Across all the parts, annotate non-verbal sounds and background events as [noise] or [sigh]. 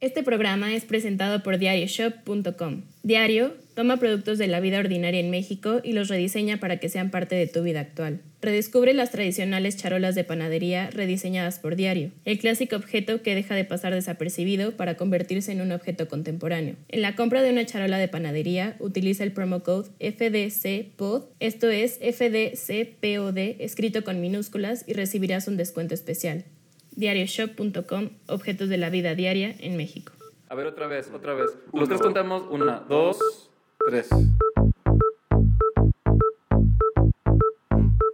Este programa es presentado por diarioshop.com. Diario toma productos de la vida ordinaria en México y los rediseña para que sean parte de tu vida actual. Redescubre las tradicionales charolas de panadería rediseñadas por Diario, el clásico objeto que deja de pasar desapercibido para convertirse en un objeto contemporáneo. En la compra de una charola de panadería, utiliza el promo code FDCPOD, esto es FDCPOD escrito con minúsculas y recibirás un descuento especial diarioshop.com, objetos de la vida diaria en México. A ver, otra vez, otra vez. Los tres contamos. Una, dos, tres.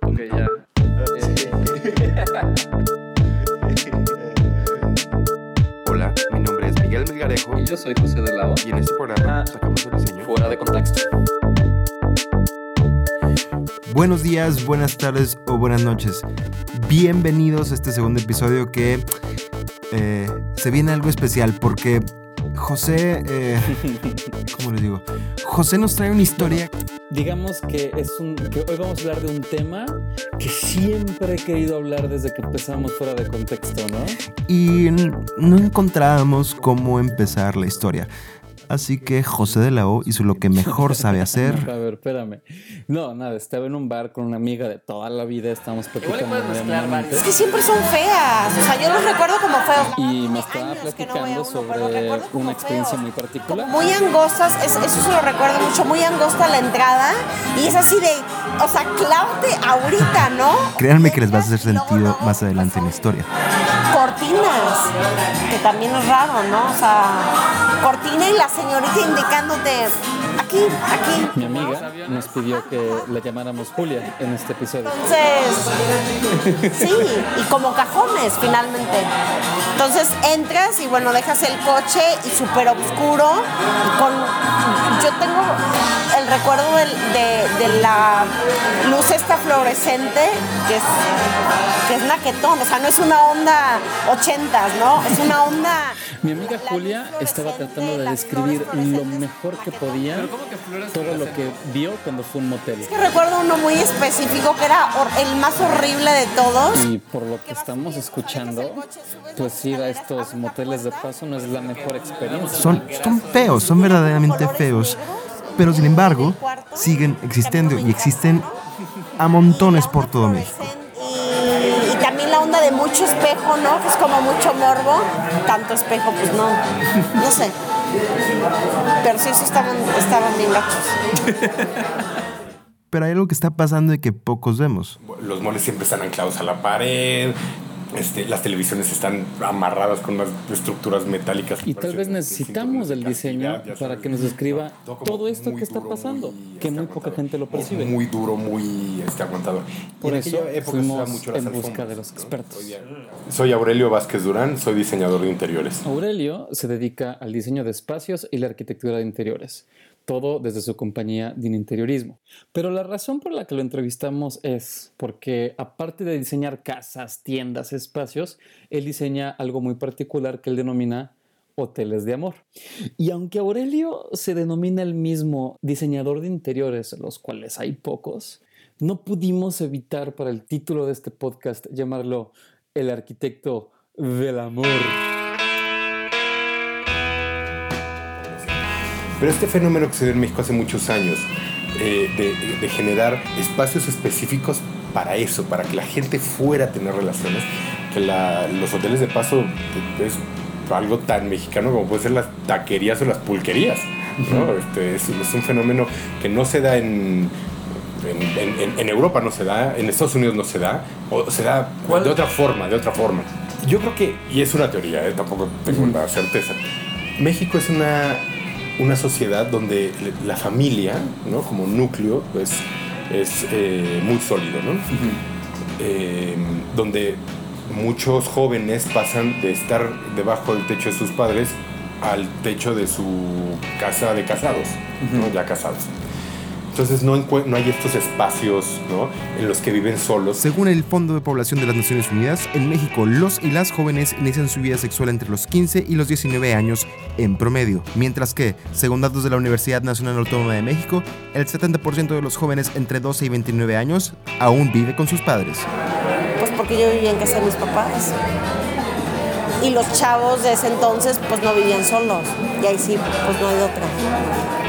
Ok, ya. [laughs] Hola, mi nombre es Miguel Melgarejo Y yo soy José de Lado. y en este programa Ah. sacamos el diseño. Fuera de contexto. Buenos días, buenas tardes o buenas noches. Bienvenidos a este segundo episodio que eh, se viene algo especial porque José, eh, [laughs] ¿cómo les digo? José nos trae una historia. Digamos que es un que hoy vamos a hablar de un tema que siempre he querido hablar desde que empezamos fuera de contexto, ¿no? y no encontrábamos cómo empezar la historia. Así que José de la O hizo lo que mejor sabe hacer. [laughs] A ver, espérame. No, nada, estaba en un bar con una amiga de toda la vida, estábamos platicando puedes mezclar amenamente, Es que siempre son feas. O sea, yo los recuerdo como feos. y me estaba no platicando uno, sobre una experiencia feos. muy particular. Muy angostas, es- eso se lo recuerdo mucho, muy angosta la entrada. Y es así de, o sea, clávate ahorita, ¿no? Créanme que les va a hacer sentido más adelante en la historia. Cortinas, que también es raro, ¿no? O sea, cortina y la señorita indicándote, aquí, aquí. Mi amiga nos pidió que la llamáramos Julia en este episodio. Entonces, sí, y como cajones finalmente. Entonces entras y bueno, dejas el coche y súper oscuro. Con, yo tengo el recuerdo de, de la luz esta fluorescente, que es, que es naquetón, o sea, no es una onda 80, ¿no? Es una onda... Mi amiga Julia estaba tratando de describir lo mejor que podía todo lo que vio cuando fue un motel. Es que recuerdo uno muy específico que era el más horrible de todos. Y por lo que estamos escuchando, pues ir a estos moteles de paso no es la mejor experiencia. Son, son feos, son verdaderamente feos. Pero sin embargo, siguen existiendo y existen a montones por todo México. Y, y también la onda de mucho espejo, ¿no? Que es como mucho morbo. Tanto espejo, pues no. No sé. Pero sí, sí estaban, estaban bien gachos. Pero hay algo que está pasando y que pocos vemos. Los moles siempre están anclados a la pared. Este, las televisiones están amarradas con unas estructuras metálicas. Y tal vez necesitamos del diseño para que nos describa todo esto que está pasando, que muy poca gente lo percibe. Muy duro, muy este, aguantador. Por Y en eso época fuimos mucho en busca alfombras, de los ¿no? expertos. Soy Aurelio Vázquez Durán, soy diseñador de interiores. Aurelio se dedica al diseño de espacios y la arquitectura de interiores, todo desde su compañía de interiorismo. Pero la razón por la que lo entrevistamos es porque, aparte de diseñar casas, tiendas, espacios, él diseña algo muy particular que él denomina hoteles de amor. Y aunque Aurelio se denomina el mismo diseñador de interiores, los cuales hay pocos, no pudimos evitar para el título de este podcast llamarlo El arquitecto del amor. Pero este fenómeno que se dio en México hace muchos años, eh, de, de generar espacios específicos para eso, para que la gente fuera a tener relaciones, que la- los hoteles de paso es algo tan mexicano como puede ser las taquerías o las pulquerías. ¿no? Este, es, es un fenómeno que no se da en, en, en- en- Europa, no se da, en Estados Unidos no se da, o se da de otra forma, de otra forma. Yo creo que, y es una teoría, ¿eh? tampoco tengo la certeza, México es una, una sociedad donde la familia, ¿no? como núcleo, pues, es eh, muy sólido, ¿no? Eh, donde muchos jóvenes pasan de estar debajo del techo de sus padres al techo de su casa de casados, ¿no? ya casados. Entonces no, hay estos espacios ¿no? en los que viven solos. Según el Fondo de Población de las Naciones Unidas, en México los y las jóvenes inician su vida sexual entre los 15 y los 19 años en promedio, mientras que, según datos de la Universidad Nacional Autónoma de México, el 70% de los jóvenes entre 12 y 29 años aún vive con sus padres. Pues porque yo vivía en casa de mis papás. Y los chavos de ese entonces pues no vivían solos. Y ahí sí, pues no hay otra.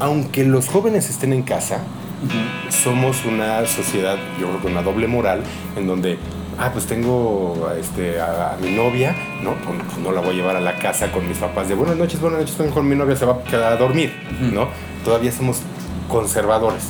Aunque los jóvenes estén en casa, somos una sociedad, yo creo que una doble moral, en donde, ah, pues tengo este, a, a mi novia, ¿no? Pues, pues no la voy a llevar a la casa con mis papás de buenas noches, buenas noches, vengo con mi novia, se va a quedar a dormir, ¿no? Todavía somos conservadores.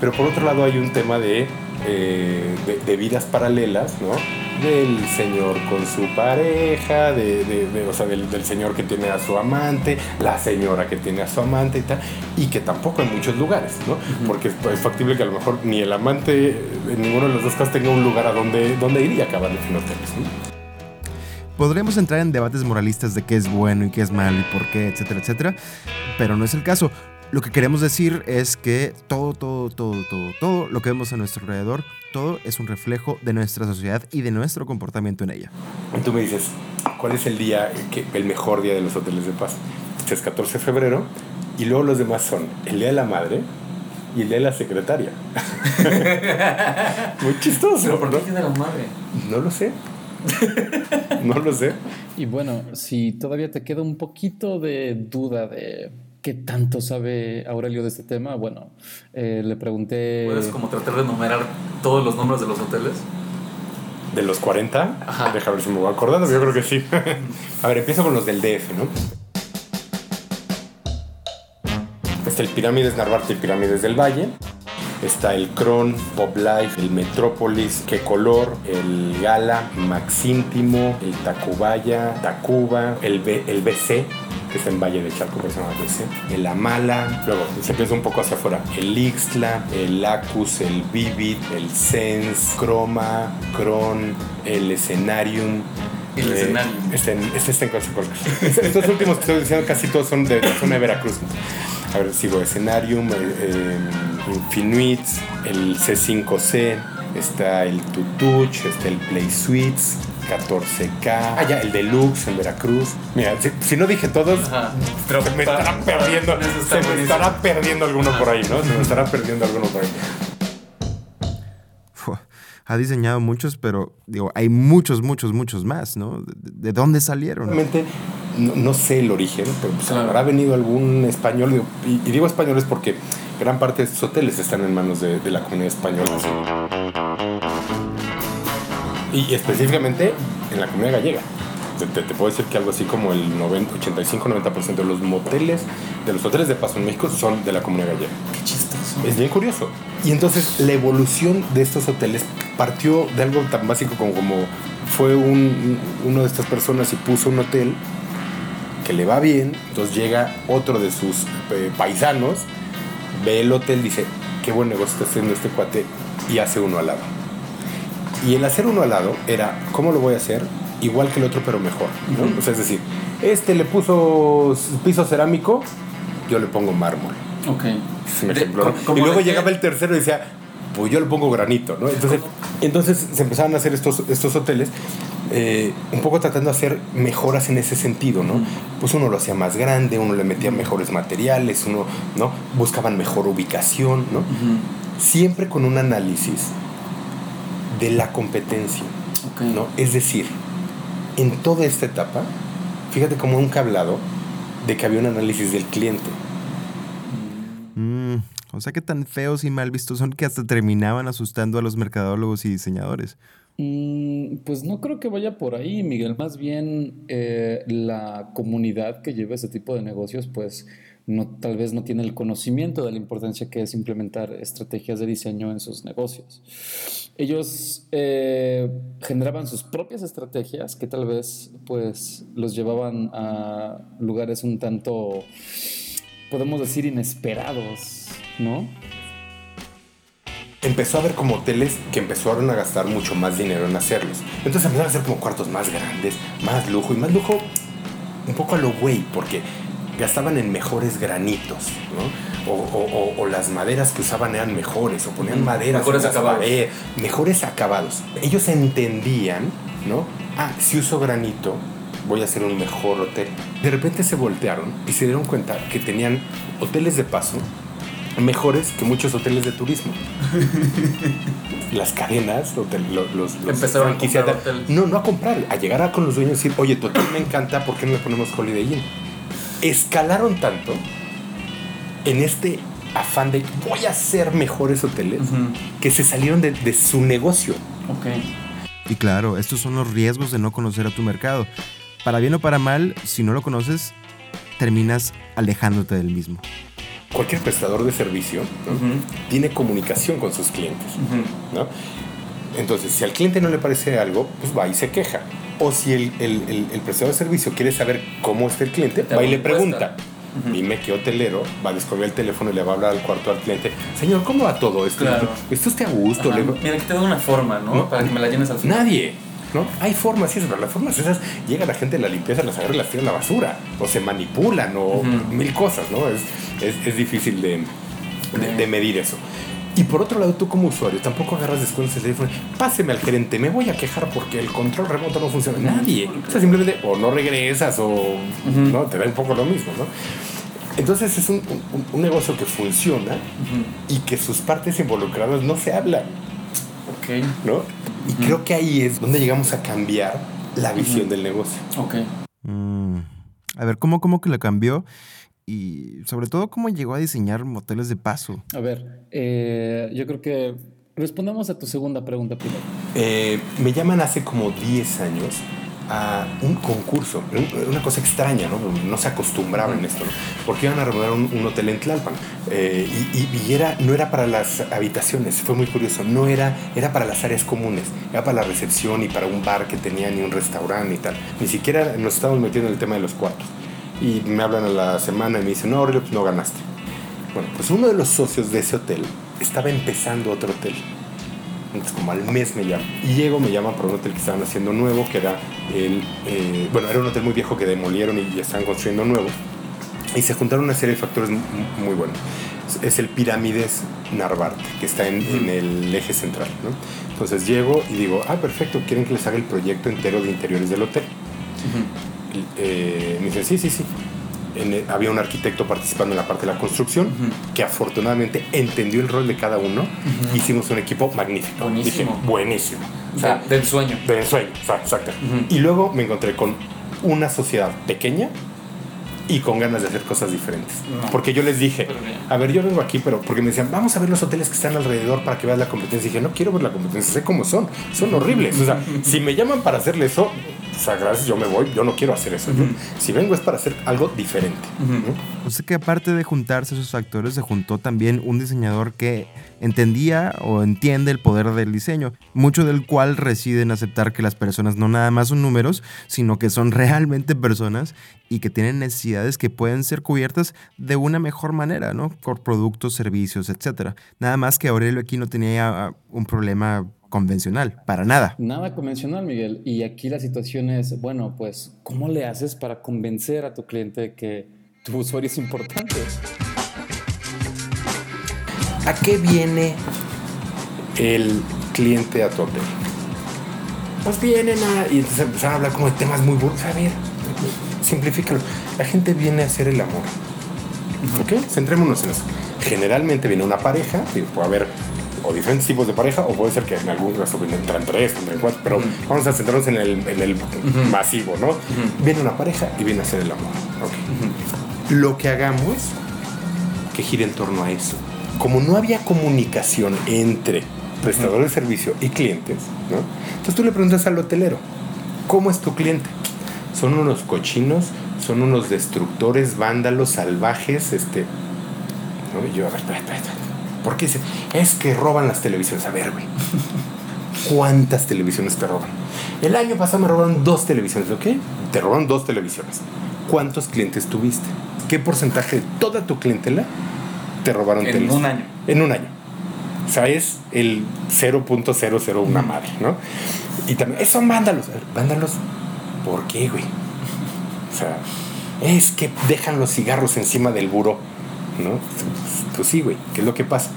Pero por otro lado hay un tema de, eh, de, de vidas paralelas, ¿no? Del señor con su pareja, de, de- de- o sea, del, del señor que tiene a su amante, la señora que tiene a su amante y tal, y que tampoco en muchos lugares, ¿no? Porque es, factible que a lo mejor ni el amante en ninguno de los dos casos tenga un lugar a donde, donde ir y acabar en hoteles, ¿no? Podremos entrar en debates moralistas de qué es bueno y qué es malo y por qué, etcétera, etcétera, pero no es el caso. Lo que queremos decir es que todo, todo, todo, todo, todo lo que vemos a nuestro alrededor, todo es un reflejo de nuestra sociedad y de nuestro comportamiento en ella. Y tú me dices, ¿cuál es el día, que, el mejor día de los hoteles de paz? Este es 14 de febrero y luego los demás son el día de la madre y el día de la secretaria. [laughs] Muy chistoso. ¿no? tiene la madre? No lo sé. no lo sé. Y bueno, si todavía te queda un poquito de duda de qué tanto sabe Aurelio de este tema, bueno, eh, le pregunté... Puedes como tratar de enumerar todos los nombres de los hoteles. De los 40, Ajá. deja ver si me voy acordando, yo creo que sí. [laughs] A ver, empiezo con los del DF, ¿no? Está el Pirámides Narvarte y Pirámides del Valle. Está el Cron, Pop Life, el Metrópolis, Qué Color, el Gala, Max Íntimo, el Tacubaya, Tacuba, el, B- el BC, que está en Valle de Chalco, pero se llama BC, el Amala, luego se empieza un poco hacia afuera, el Ixtla, el Lacus, el Vivid, el Sense, Chroma, Cron, el Escenarium. El eh, Escenarium. Este, este está en. Estos últimos que estoy diciendo casi todos son de la zona de Veracruz. A ver, sigo Escenarium, eh, eh, Infinuits, el C5C, está el Tutuch, está el Play Suites, 14K, ah, ya, el Deluxe en Veracruz. Mira, si, si no dije todos, Ajá. se me estará perdiendo, se me estará perdiendo alguno por ahí, ¿no? Se me estará perdiendo alguno por ahí. Ha diseñado muchos, pero digo, hay muchos, muchos, muchos más, ¿no? ¿De, de dónde salieron? Realmente no, no sé el origen, pero pues Claro. habrá venido algún español, digo, y, y digo españoles porque gran parte de estos hoteles están en manos de, de la comunidad española. Y específicamente en la comunidad gallega. Te, te- te puedo decir que algo así como el 85-90% de los moteles, de los hoteles de paso en México son de la comunidad gallega. Qué chistoso. Es bien curioso. Y entonces la evolución de estos hoteles partió de algo tan básico como, como fue un, uno de estas personas y puso un hotel que le va bien, entonces llega otro de sus eh, paisanos, ve el hotel, dice, qué buen negocio está haciendo este cuate y hace uno al lado. Y el hacer uno al lado era, ¿cómo lo voy a hacer? Igual que el otro, pero mejor. ¿no? O sea, es decir, este le puso piso cerámico, yo le pongo mármol. Ok. Un Pero, ejemplo, ¿no? ¿cómo- cómo Y luego qué? llegaba el tercero y decía, pues yo le pongo granito, ¿no? Entonces, entonces se empezaron a hacer estos, estos hoteles, eh, un poco tratando de hacer mejoras en ese sentido, ¿no? Pues uno lo hacía más grande, uno le metía mejores materiales, uno, ¿no? Buscaban mejor ubicación, ¿no? Siempre con un análisis de la competencia. ¿no? Es decir, en toda esta etapa, fíjate como un hablado de que había un análisis del cliente. Mm, o sea que tan feos y mal vistos son que hasta terminaban asustando a los mercadólogos y diseñadores. Mm, Pues no creo que vaya por ahí, Miguel. Más bien eh, la comunidad que lleva ese tipo de negocios, pues no, tal vez no tiene el conocimiento de la importancia que es implementar estrategias de diseño en sus negocios. Ellos eh, generaban sus propias estrategias que tal vez pues los llevaban a lugares un tanto, podemos decir, inesperados, ¿no? empezó a haber como hoteles que empezaron a gastar mucho más dinero en hacerlos. Entonces empezaron a hacer como cuartos más grandes, más lujo y más lujo un poco a lo güey, porque gastaban en mejores granitos, ¿no? O, o- o- o las maderas que usaban eran mejores, o ponían maderas Mejores acabados. paredes, mejores acabados. Ellos entendían, ¿no? Ah, si uso granito, voy a hacer un mejor hotel. De repente se voltearon y se dieron cuenta que tenían hoteles de paso mejores que muchos hoteles de turismo. [laughs] Las cadenas, hotel- los, los Empezaron a comprar. No, no a comprar, a llegar a con los dueños y decir, oye, tu hotel me encanta, ¿por qué no le ponemos Holiday Inn? Escalaron tanto en este afán de voy a hacer mejores hoteles que se salieron de, de su negocio. Ok. Y claro, estos son los riesgos de no conocer a tu mercado. Para bien o para mal, si no lo conoces, terminas alejándote del mismo. Cualquier prestador de servicio ¿no? tiene comunicación con sus clientes. ¿no? Entonces, si al cliente no le parece algo, pues va y se queja. O si el, el- el- el prestador de servicio quiere saber cómo está el cliente, Te va y le una encuesta. pregunta. Dime qué hotelero va a descubrir el teléfono y le va a hablar al cuarto al cliente. Señor, ¿cómo va todo esto? Claro. ¿Está usted a gusto? Le- Mira, aquí te doy una forma, ¿no? No. Para que me la llenes al final. Nadie. ¿No? Hay formas, sí, pero las formas esas llega la gente de la limpieza, las agarra y las tira a la basura. O se manipulan, o mil cosas, ¿no? Es, es, es difícil de, de- de medir eso. Y por otro lado, tú como usuario tampoco agarras descuentos del teléfono. Páseme al gerente, me voy a quejar porque el control remoto no funciona. Nadie. O sea, simplemente o no regresas o no te da un poco lo mismo, ¿no? Entonces es un, un- un negocio que funciona y que sus partes involucradas no se hablan. Ok. ¿no? Y creo que ahí es donde llegamos a cambiar la visión del negocio. Ok. Mm. A ver, ¿cómo, ¿cómo que lo cambió? Y sobre todo, ¿cómo llegó a diseñar moteles de paso? A ver, eh, yo creo que respondamos a tu segunda pregunta primero. Eh, me llaman hace como 10 años a un concurso, un- una cosa extraña, ¿no? No se acostumbraba en esto, ¿no? Porque iban a remodelar un, un hotel en Tlalpan eh, y, y- y era, no era para las habitaciones, fue muy curioso, no era, era para las áreas comunes, era para la recepción y para un bar que tenían y un restaurante y tal. Ni siquiera nos estábamos metiendo en el tema de los cuartos. Y me hablan a la semana y me dicen, no, Aurelio, pues no ganaste. Bueno, pues uno de los socios de ese hotel estaba empezando otro hotel. Entonces, como al mes me llaman. Y llego, me llaman por un hotel que estaban haciendo nuevo, que era el. eh, bueno, era un hotel muy viejo que demolieron y ya estaban construyendo nuevo. Y se juntaron una serie de factores mu- muy buenos. Es- el Pirámides Narvarte, que está en, en el eje central. ¿no? Entonces llego y digo, ah, perfecto, quieren que les haga el proyecto entero de interiores del hotel. Y, eh, me dice, sí, sí, sí. En había un arquitecto participando en la parte de la construcción que afortunadamente entendió el rol de cada uno. Hicimos un equipo magnífico. Buenísimo. Dije, buenísimo. O sea, sea, del sueño. de ensueño, o sea, exacto. Ujú. Y luego me encontré con una sociedad pequeña y con ganas de hacer cosas diferentes. No. Porque yo les dije, a ver, yo vengo aquí, pero porque me decían, vamos a ver los hoteles que están alrededor para que veas la competencia. Y dije, no quiero ver la competencia, sé cómo son, son horribles. O sea, [laughs] si me llaman para hacerle eso, o sea, gracias, yo me voy, yo no quiero hacer eso. Yo- si vengo es para hacer algo diferente. ¿no? O sea que aparte de juntarse esos factores, se juntó también un diseñador que entendía o entiende el poder del diseño, mucho del cual reside en aceptar que las personas no nada más son números, sino que son [laughs] realmente personas y que tienen necesidades que pueden ser cubiertas de una mejor manera, ¿no? Por productos, servicios, etc. Nada más que Aurelio aquí no tenía ah, un problema convencional, para nada. Nada convencional, Miguel. Y aquí la situación es, bueno, pues, ¿cómo le haces para convencer a tu cliente de que tu usuario es importante? ¿A qué viene el cliente a tu hotel? Pues vienen a... Y entonces empezaron a hablar como de temas muy burdos. A ver, simplifícalo. La gente viene a hacer el amor. ¿Ok? Centrémonos en eso. Generalmente viene una pareja, y puede haber o diferentes tipos de pareja, o puede ser que en algún caso entran tres, entran cuatro, pero vamos a centrarnos en el, en el masivo, ¿no? Viene una pareja y viene a hacer el amor. Lo que hagamos que gire en torno a eso. Como no había comunicación entre prestador de servicio y clientes, ¿no? Entonces tú le preguntas al hotelero, ¿cómo es tu cliente? Son unos cochinos, son unos destructores, vándalos, salvajes, este... ¿no? Y yo, a ver, espera, espera, espera. ¿Por qué dice? Es que roban las televisiones. A ver, güey. [laughs] ¿Cuántas televisiones te roban? El año pasado me robaron dos televisiones, ¿ok? Te robaron dos televisiones. ¿Cuántos clientes tuviste? ¿Qué porcentaje de toda tu clientela te robaron En teles? un año. En un año. O sea, es el 0.001 madre, ¿no? Y también, eso vándalos. A ver, Vándalos, ¿por qué, güey? O sea, es que dejan los cigarros encima del buró, ¿no? Pues sí, güey, ¿qué es lo que pasa?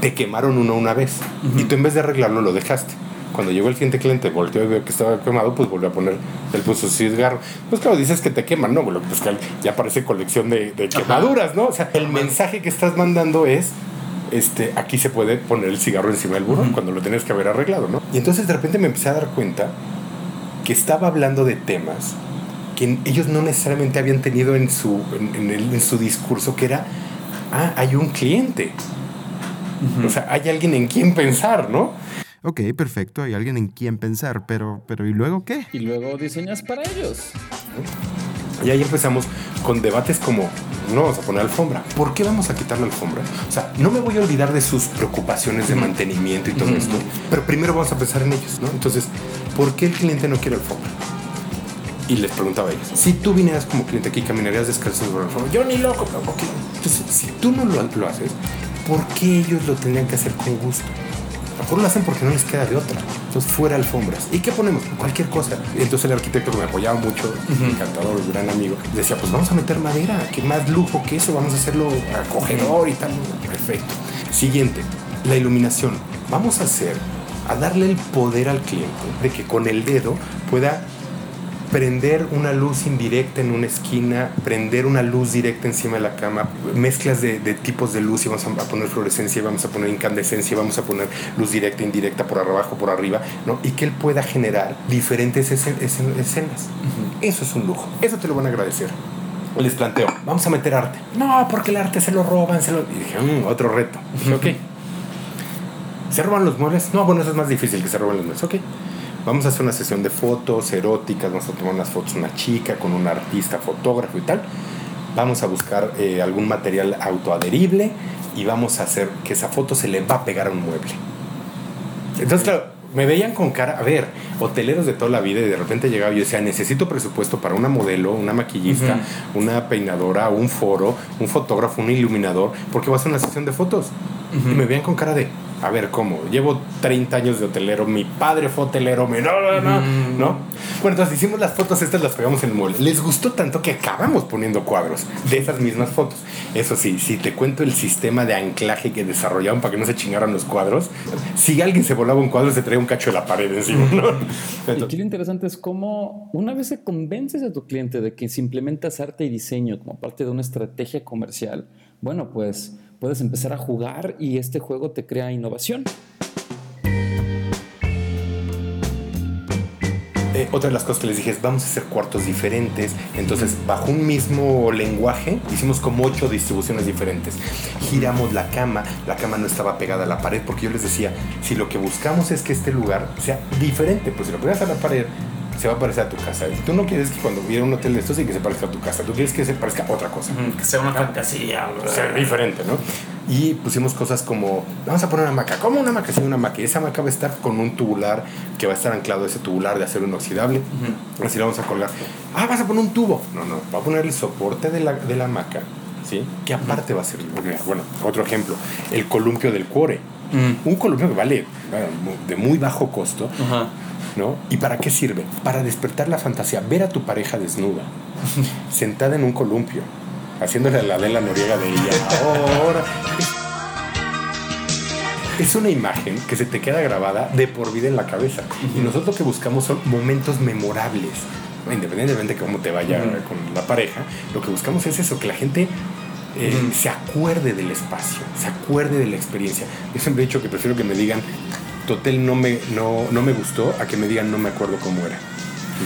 Te quemaron uno una vez y tú en vez de arreglarlo lo dejaste. cuando llegó el siguiente cliente, volteó y vio que estaba quemado, pues volvió a poner, él puso su cigarro. Pues claro, dices que te queman, ¿no? Bueno, pues que ya parece colección de, de quemaduras, ¿no? O sea, el mensaje que estás mandando es, este, aquí se puede poner el cigarro encima del burro cuando lo tienes que haber arreglado, ¿no? Y entonces de repente me empecé a dar cuenta que estaba hablando de temas que ellos no necesariamente habían tenido en su, en, el- en su discurso, que era, ah, hay un cliente. O sea, hay alguien en quien pensar, ¿no? Ok, perfecto, hay alguien en quien pensar, pero, pero ¿y luego qué? Y luego diseñas para ellos. Y ahí empezamos con debates como, no vamos a poner alfombra. ¿Por qué vamos a quitar la alfombra? O sea, no me voy a olvidar de sus preocupaciones de mantenimiento y todo esto, pero primero vamos a pensar en ellos, ¿no? Entonces, ¿por qué el cliente no quiere alfombra? Y les preguntaba a ellos, si tú vinieras como cliente aquí, caminarías descalzo sobre la alfombra. Yo ni loco, pero. Entonces, si tú no lo, lo haces, ¿por qué ellos lo tendrían que hacer con gusto? A lo mejor lo hacen porque no les queda de otra. Entonces, fuera alfombras. ¿Y qué ponemos? Cualquier cosa. Entonces el arquitecto que me apoyaba mucho, encantador, gran amigo, decía, pues vamos a meter madera. ¿Qué más lujo que eso? Vamos a hacerlo acogedor y tal. Perfecto. Siguiente, la iluminación. Vamos a hacer, a darle el poder al cliente de que con el dedo pueda prender una luz indirecta en una esquina, prender una luz directa encima de la cama, mezclas de, de tipos de luz y vamos a poner fluorescencia, vamos a poner incandescencia, vamos a poner luz directa, indirecta, por abajo, por arriba, ¿no? Y que él pueda generar diferentes escen- escen- escenas. Eso es un lujo, eso te lo van a agradecer. Les planteo, vamos a meter arte. No, porque el arte se lo roban, se lo... Y dije, "Mm, otro reto. Dije, ok. [laughs] ¿Se roban los muebles? No, bueno, eso es más difícil que se roben los muebles. Ok. Vamos a hacer una sesión de fotos eróticas, vamos a tomar unas fotos una chica con un artista, fotógrafo y tal. Vamos a buscar eh, algún material autoadherible y vamos a hacer que esa foto se le va a pegar a un mueble. Entonces, claro, me veían con cara, a ver, hoteleros de toda la vida y de repente llegaba y yo decía, necesito presupuesto para una modelo, una maquillista, una peinadora, un foro, un fotógrafo, un iluminador, porque voy a hacer una sesión de fotos. Y me veían con cara de, a ver, ¿cómo? Llevo 30 años de hotelero, mi padre fue hotelero, me no, no, no, ¿no? Bueno, entonces hicimos las fotos, estas las pegamos en el mueble. Les gustó tanto que acabamos poniendo cuadros de esas mismas fotos. Eso sí, si te cuento el sistema de anclaje que desarrollaron para que no se chingaran los cuadros, si alguien se volaba un cuadro, se traía un cacho de la pared encima, ¿no? [laughs] Y aquí lo interesante es cómo una vez que convences a tu cliente de que si implementas arte y diseño como parte de una estrategia comercial, bueno, pues puedes empezar a jugar y este juego te crea innovación. Eh, otra de las cosas que les dije es vamos a hacer cuartos diferentes. Entonces, bajo un mismo lenguaje, hicimos como ocho distribuciones diferentes. Giramos la cama, la cama no estaba pegada a la pared, porque yo les decía, si lo que buscamos es que este lugar sea diferente, pues si lo pegas a la pared, se va a parecer a tu casa. Tú no quieres que cuando viera un hotel de estos y que se parezca a tu casa, tú quieres que se parezca a otra cosa. Que sea una fantasía. O sea, diferente, ¿no? Y pusimos cosas como, vamos a poner una hamaca. ¿Cómo una hamaca? Sí, una hamaca. Y esa hamaca va a estar con un tubular que va a estar anclado a ese tubular de acero inoxidable. Así lo vamos a colgar. Ah, vas a poner un tubo. No, no, va a poner el soporte de la, de la hamaca, ¿sí? Que aparte va a ser, porque, bueno, otro ejemplo, el columpio del cuore. Un columpio que vale de muy bajo costo, Ajá. ¿No? ¿Y para qué sirve? Para despertar la fantasía, ver a tu pareja desnuda, [laughs] sentada en un columpio, haciéndole la Adela Noriega de ella. Ahora. Es una imagen que se te queda grabada de por vida en la cabeza. Y nosotros lo que buscamos son momentos memorables. Independientemente de cómo te vaya con la pareja, lo que buscamos es eso, que la gente eh, se acuerde del espacio, se acuerde de la experiencia. Yo siempre he dicho que prefiero que me digan, tu hotel no me, no, no me gustó, a que me digan, no me acuerdo cómo era.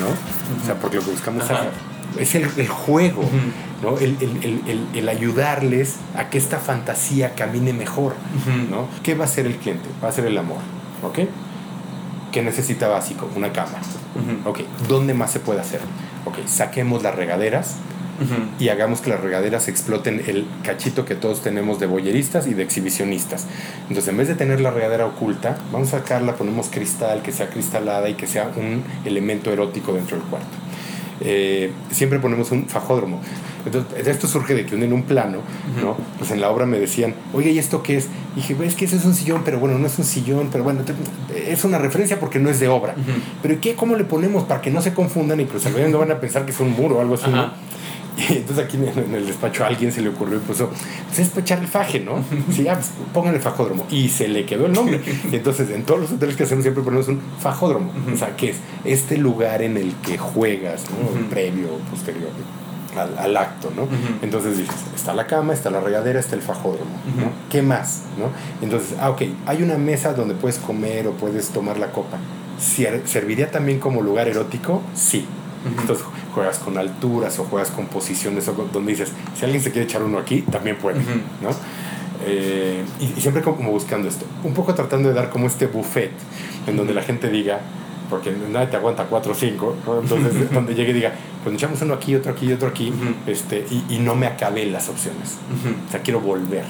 ¿No? O sea, porque lo que buscamos Ajá. es el, el juego, ¿no? El, el- el- el- el ayudarles a que esta fantasía camine mejor, ¿no? ¿Qué va a hacer el cliente? Va a ser el amor, ¿ok? ¿Qué necesita básico? Una cama. Ok, ¿dónde más se puede hacer? Ok, saquemos las regaderas y hagamos que las regaderas exploten el cachito que todos tenemos de boyeristas y de exhibicionistas. Entonces, en vez de tener la regadera oculta, vamos a sacarla, ponemos cristal, que sea cristalada y que sea un elemento erótico dentro del cuarto. Eh, siempre ponemos un fajódromo. Entonces, esto surge de que en un plano, ¿no? Pues en la obra me decían, oye, ¿y esto qué es? Y dije, es que eso es un sillón, pero bueno, no es un sillón, pero bueno, es una referencia porque no es de obra. Pero ¿y qué? ¿Cómo le ponemos para que no se confundan los alrededores no van a pensar que es un muro o algo así? ¿no? [laughs] Y entonces aquí en, el despacho a alguien se le ocurrió y puso, pues es para echar el faje, ¿no? Sí, ya, pues pongan el fajódromo. Y se le quedó el nombre. [laughs] Y entonces en todos los hoteles que hacemos siempre ponemos un fajódromo. O sea, que es este lugar en el que juegas, ¿no? Previo, posterior al, al acto, ¿no? Entonces dices, está la cama, está la regadera, está el fajódromo, ¿no? ¿Qué más, no? Entonces, ah, ok, hay una mesa donde puedes comer o puedes tomar la copa. ¿Serviría también como lugar erótico? Sí. Entonces juegas con alturas o juegas con posiciones o con- donde dices, si alguien se quiere echar uno aquí, también puede, ¿no? Eh, y, y siempre como, como buscando esto, un poco tratando de dar como este buffet en donde la gente diga, porque nadie te aguanta cuatro o cinco, ¿no? entonces donde llegue y diga, pues echamos uno aquí, otro aquí, otro aquí, este, y, y no me acabé las opciones. O sea, quiero volver.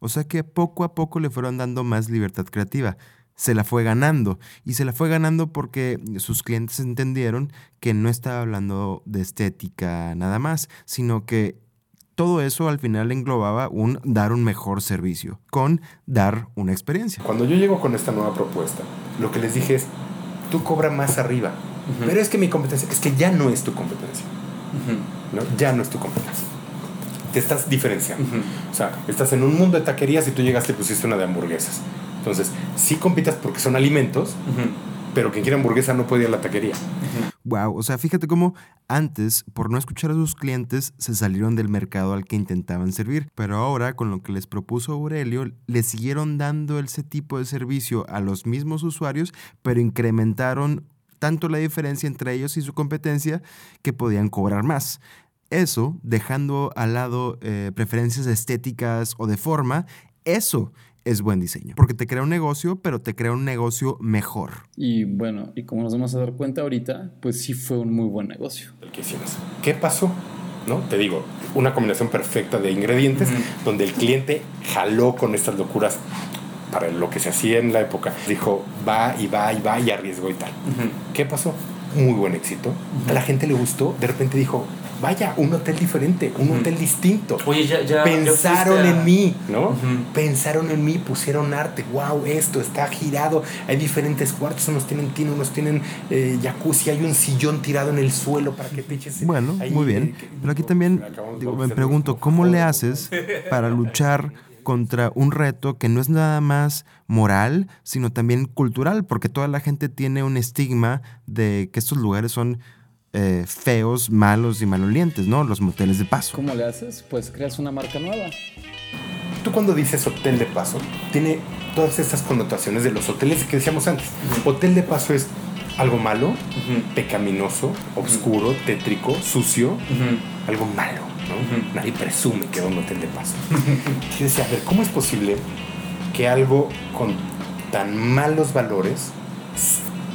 O sea que poco a poco le fueron dando más libertad creativa. Se la fue ganando. Y se la fue ganando porque sus clientes entendieron que no estaba hablando de estética nada más, sino que todo eso al final englobaba un dar un mejor servicio, con dar una experiencia. Cuando yo llego con esta nueva propuesta, lo que les dije es, tú cobra más arriba, pero es que mi competencia, es que ya no es tu competencia, ¿no? Ya no es tu competencia. Te estás diferenciando. O sea, estás en un mundo de taquerías y tú llegaste y pusiste una de hamburguesas. Entonces, sí compitas porque son alimentos, pero quien quiera hamburguesa no puede ir a la taquería. Wow, o sea, fíjate cómo antes, por no escuchar a sus clientes, se salieron del mercado al que intentaban servir. Pero ahora, con lo que les propuso Aurelio, le siguieron dando ese tipo de servicio a los mismos usuarios, pero incrementaron tanto la diferencia entre ellos y su competencia que podían cobrar más. Eso, dejando al lado eh, preferencias estéticas o de forma, eso es buen diseño. Porque te crea un negocio, pero te crea un negocio mejor. Y bueno, y como nos vamos a dar cuenta ahorita, pues sí fue un muy buen negocio. el que hicimos. ¿Qué pasó? ¿No? Te digo, una combinación perfecta de ingredientes donde el cliente jaló con estas locuras para lo que se hacía en la época. Dijo, va y va y va y arriesgó y tal. ¿Qué pasó? Muy buen éxito. A la gente le gustó. De repente dijo, vaya, un hotel diferente, un hotel distinto. Oye, ya, ya. Pensaron ya fuiste a- en mí, ¿no? Pensaron en mí, pusieron arte. Wow, esto está girado. Hay diferentes cuartos. Unos tienen tino, unos tienen eh, jacuzzi. Hay un sillón tirado en el suelo para que te eches. Bueno, ahí, muy bien. eh, que- Pero aquí también digo, me pregunto, ¿cómo le haces para luchar contra un reto que no es nada más moral, sino también cultural? Porque toda la gente tiene un estigma de que estos lugares son eh, feos, malos y malolientes, ¿no? Los moteles de paso. ¿Cómo le haces? Pues creas una marca nueva. Tú cuando dices hotel de paso, tiene todas estas connotaciones de los hoteles que decíamos antes. Hotel de paso es algo malo, pecaminoso, oscuro, tétrico, sucio, algo malo, ¿no? Nadie presume que va a un hotel de paso. [laughs] Yo decía, a ver, ¿cómo es posible que algo con tan malos valores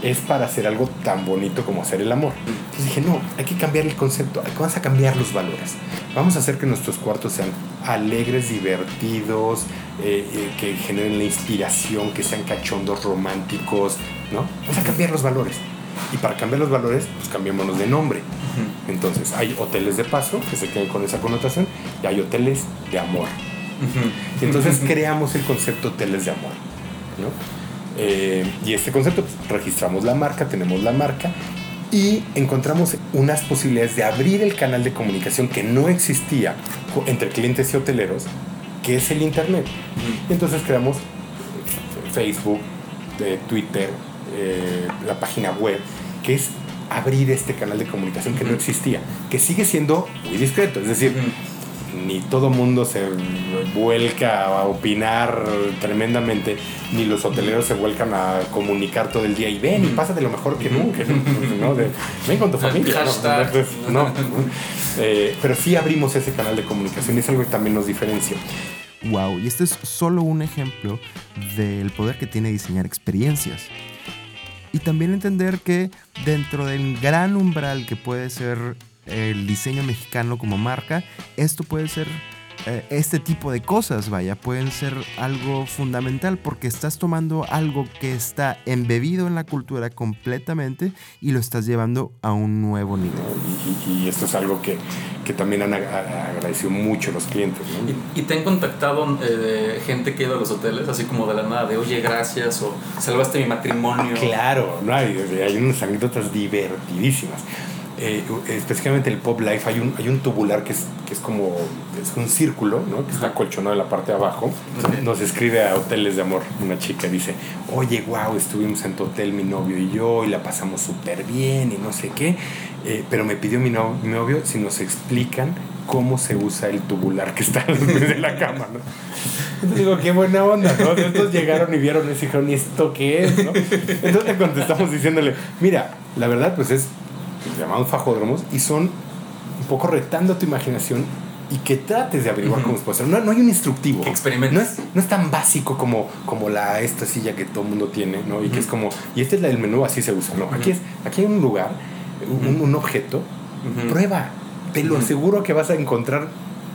es para hacer algo tan bonito como hacer el amor? Entonces dije, no, hay que cambiar el concepto, vamos a cambiar los valores. Vamos a hacer que nuestros cuartos sean alegres, divertidos, eh, eh, que generen la inspiración, que sean cachondos, románticos, ¿no? Vamos a cambiar los valores. Y para cambiar los valores, pues cambiémonos de nombre. Entonces, hay hoteles de paso que se quedan con esa connotación y hay hoteles de amor. Y entonces creamos el concepto hoteles de amor. ¿no? Eh, y este concepto, pues, registramos la marca, tenemos la marca y encontramos unas posibilidades de abrir el canal de comunicación que no existía entre clientes y hoteleros, que es el Internet. Y entonces creamos Facebook, eh, Twitter, eh, la página web, que es abrir este canal de comunicación que no existía, que sigue siendo muy discreto, es decir, ni todo mundo se vuelca a opinar tremendamente, ni los hoteleros se vuelcan a comunicar todo el día y ven y pasa de lo mejor que nunca, ¿no? De, ven con tu familia. ¿no? Eh, pero sí abrimos ese canal de comunicación y es algo que también nos diferencia. Wow, y este es solo un ejemplo del poder que tiene diseñar experiencias. Y también entender que dentro del gran umbral que puede ser el diseño mexicano como marca, esto puede ser eh, este tipo de cosas, vaya, pueden ser algo fundamental porque estás tomando algo que está embebido en la cultura completamente y lo estás llevando a un nuevo nivel. Y, y- y esto es algo que, que también han ag- agradecido mucho los clientes. ¿no? ¿Y, y te han contactado eh, gente que ha ido a los hoteles, así como de la nada, de oye, gracias, o salvaste mi matrimonio? Claro, no hay, hay unas anécdotas divertidísimas. Eh, específicamente el Pop Life, hay un, hay un tubular que es, que es como es un círculo, ¿no? que está colchonado en la parte de abajo. Nos escribe a Hoteles de Amor una chica, dice, oye, wow, estuvimos en tu hotel mi novio y yo y la pasamos súper bien y no sé qué, eh, pero me pidió mi, no- mi novio si nos explican cómo se usa el tubular que está [laughs] desde la cama, ¿no? Entonces digo, qué buena onda, ¿no? Entonces llegaron y vieron y dijeron, ¿y esto qué es? ¿no? Entonces le contestamos diciéndole, mira, la verdad pues es, los llamamos fajódromos y son un poco retando tu imaginación y que trates de averiguar cómo se puede hacer. No, no hay un instructivo. No es, no es tan básico como, como la, esta silla que todo el mundo tiene, ¿no? Y que es como, y esta es la del menú, así se usa, ¿no? Aquí, es, aquí hay un lugar, un, un objeto, prueba. Te lo aseguro que vas a encontrar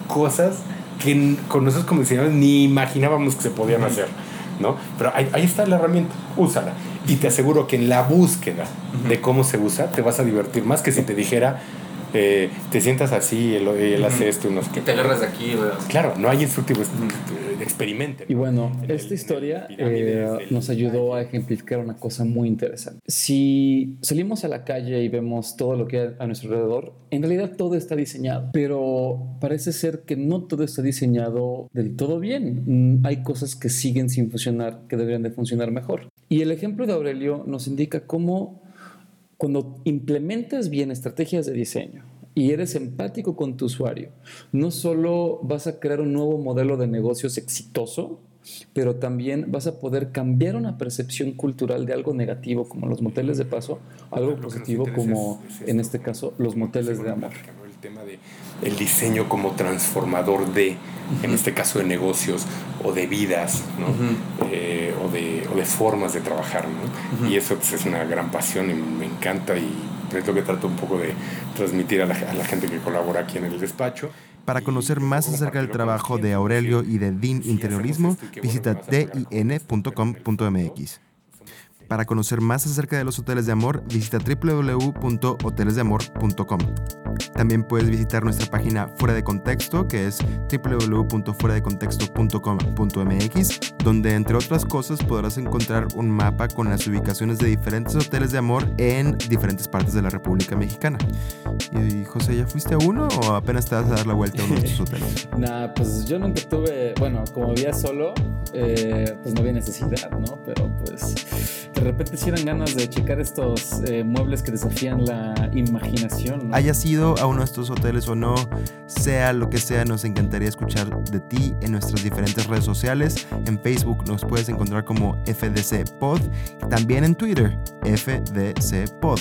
cosas que con nosotros como diseñadores ni imaginábamos que se podían hacer, ¿no? Pero ahí, ahí está la herramienta, úsala. Y te aseguro que en la búsqueda de cómo se usa, te vas a divertir más que si te dijera, eh, te sientas así, él, él hace esto y no sé Que te agarras de aquí. Claro, no hay instructivo, es- experimente. Y bueno, En esta el historia eh, nos ayudó a ejemplificar una cosa muy interesante. Si salimos a la calle y vemos todo lo que hay a nuestro alrededor, en realidad todo está diseñado, pero parece ser que no todo está diseñado del todo bien. Mm, Hay cosas que siguen sin funcionar, que deberían de funcionar mejor. Y el ejemplo de Aurelio nos indica cómo cuando implementas bien estrategias de diseño y eres empático con tu usuario, no solo vas a crear un nuevo modelo de negocios exitoso, pero también vas a poder cambiar una percepción cultural de algo negativo como los moteles de paso, algo positivo como es- es en este caso los moteles de amor. Tema de el diseño como transformador de, en este caso de negocios o de vidas, ¿no? Eh, o, de, o de formas de trabajar, ¿no? Y eso pues, es una gran pasión y me encanta y es lo que trato un poco de transmitir a la, a la gente que colabora aquí en el despacho. Para conocer más acerca del trabajo de Aurelio y de DIN Interiorismo, visita din.com.mx. Para conocer más acerca de los hoteles de amor, visita www.hotelesdeamor.com. También puedes visitar nuestra página Fuera de Contexto, que es www.fueradecontexto.com.mx, donde entre otras cosas podrás encontrar un mapa con las ubicaciones de diferentes hoteles de amor en diferentes partes de la República Mexicana. Y José, ¿ya fuiste a uno o apenas te vas a dar la vuelta a uno de estos [laughs] hoteles? Nah, pues yo nunca tuve, bueno, como vivía solo, eh, pues no había necesidad, ¿no? Pero pues de repente sí dan ganas de checar estos eh, muebles que desafían la imaginación, ¿no? Hayas ido a uno de estos hoteles o no, sea lo que sea, nos encantaría escuchar de ti en nuestras diferentes redes sociales. En Facebook nos puedes encontrar como FDC Pod, también en Twitter, FDC Pod.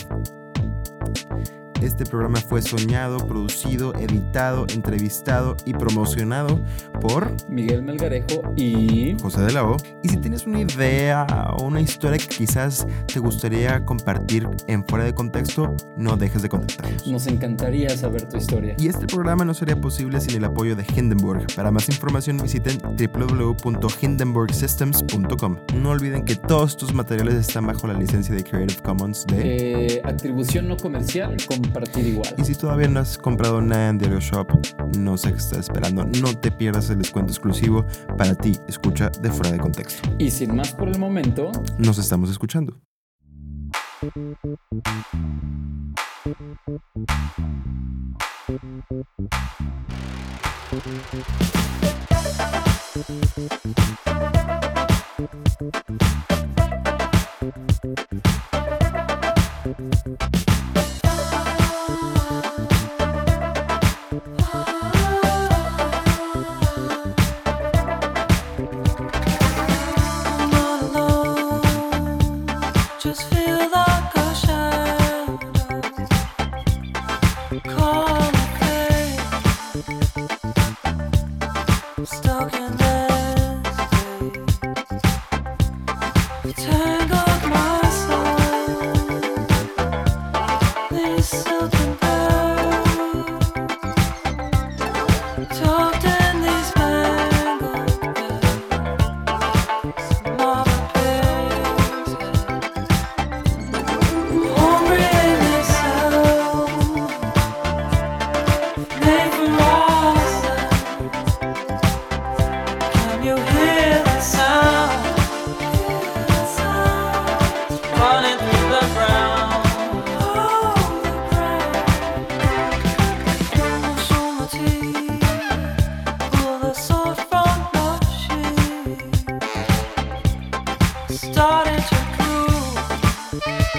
Este programa fue soñado, producido, editado, entrevistado y promocionado por Miguel Melgarejo y José de la O. Y si tienes una idea o una historia que quizás te gustaría compartir en fuera de contexto, no dejes de contactarnos. nos encantaría saber tu historia. Y este programa no sería posible sin el apoyo de Hindenburg. Para más información visiten www.hindenburgsystems.com. No olviden que todos tus materiales están bajo la licencia de Creative Commons de... Eh, atribución no comercial, compartir igual. Y si todavía no has comprado nada en Diario Shop, no sé qué estás esperando. No te pierdas el descuento exclusivo para ti. Escucha de fuera de contexto. Y sin más por el momento, Nos estamos escuchando. started to prove.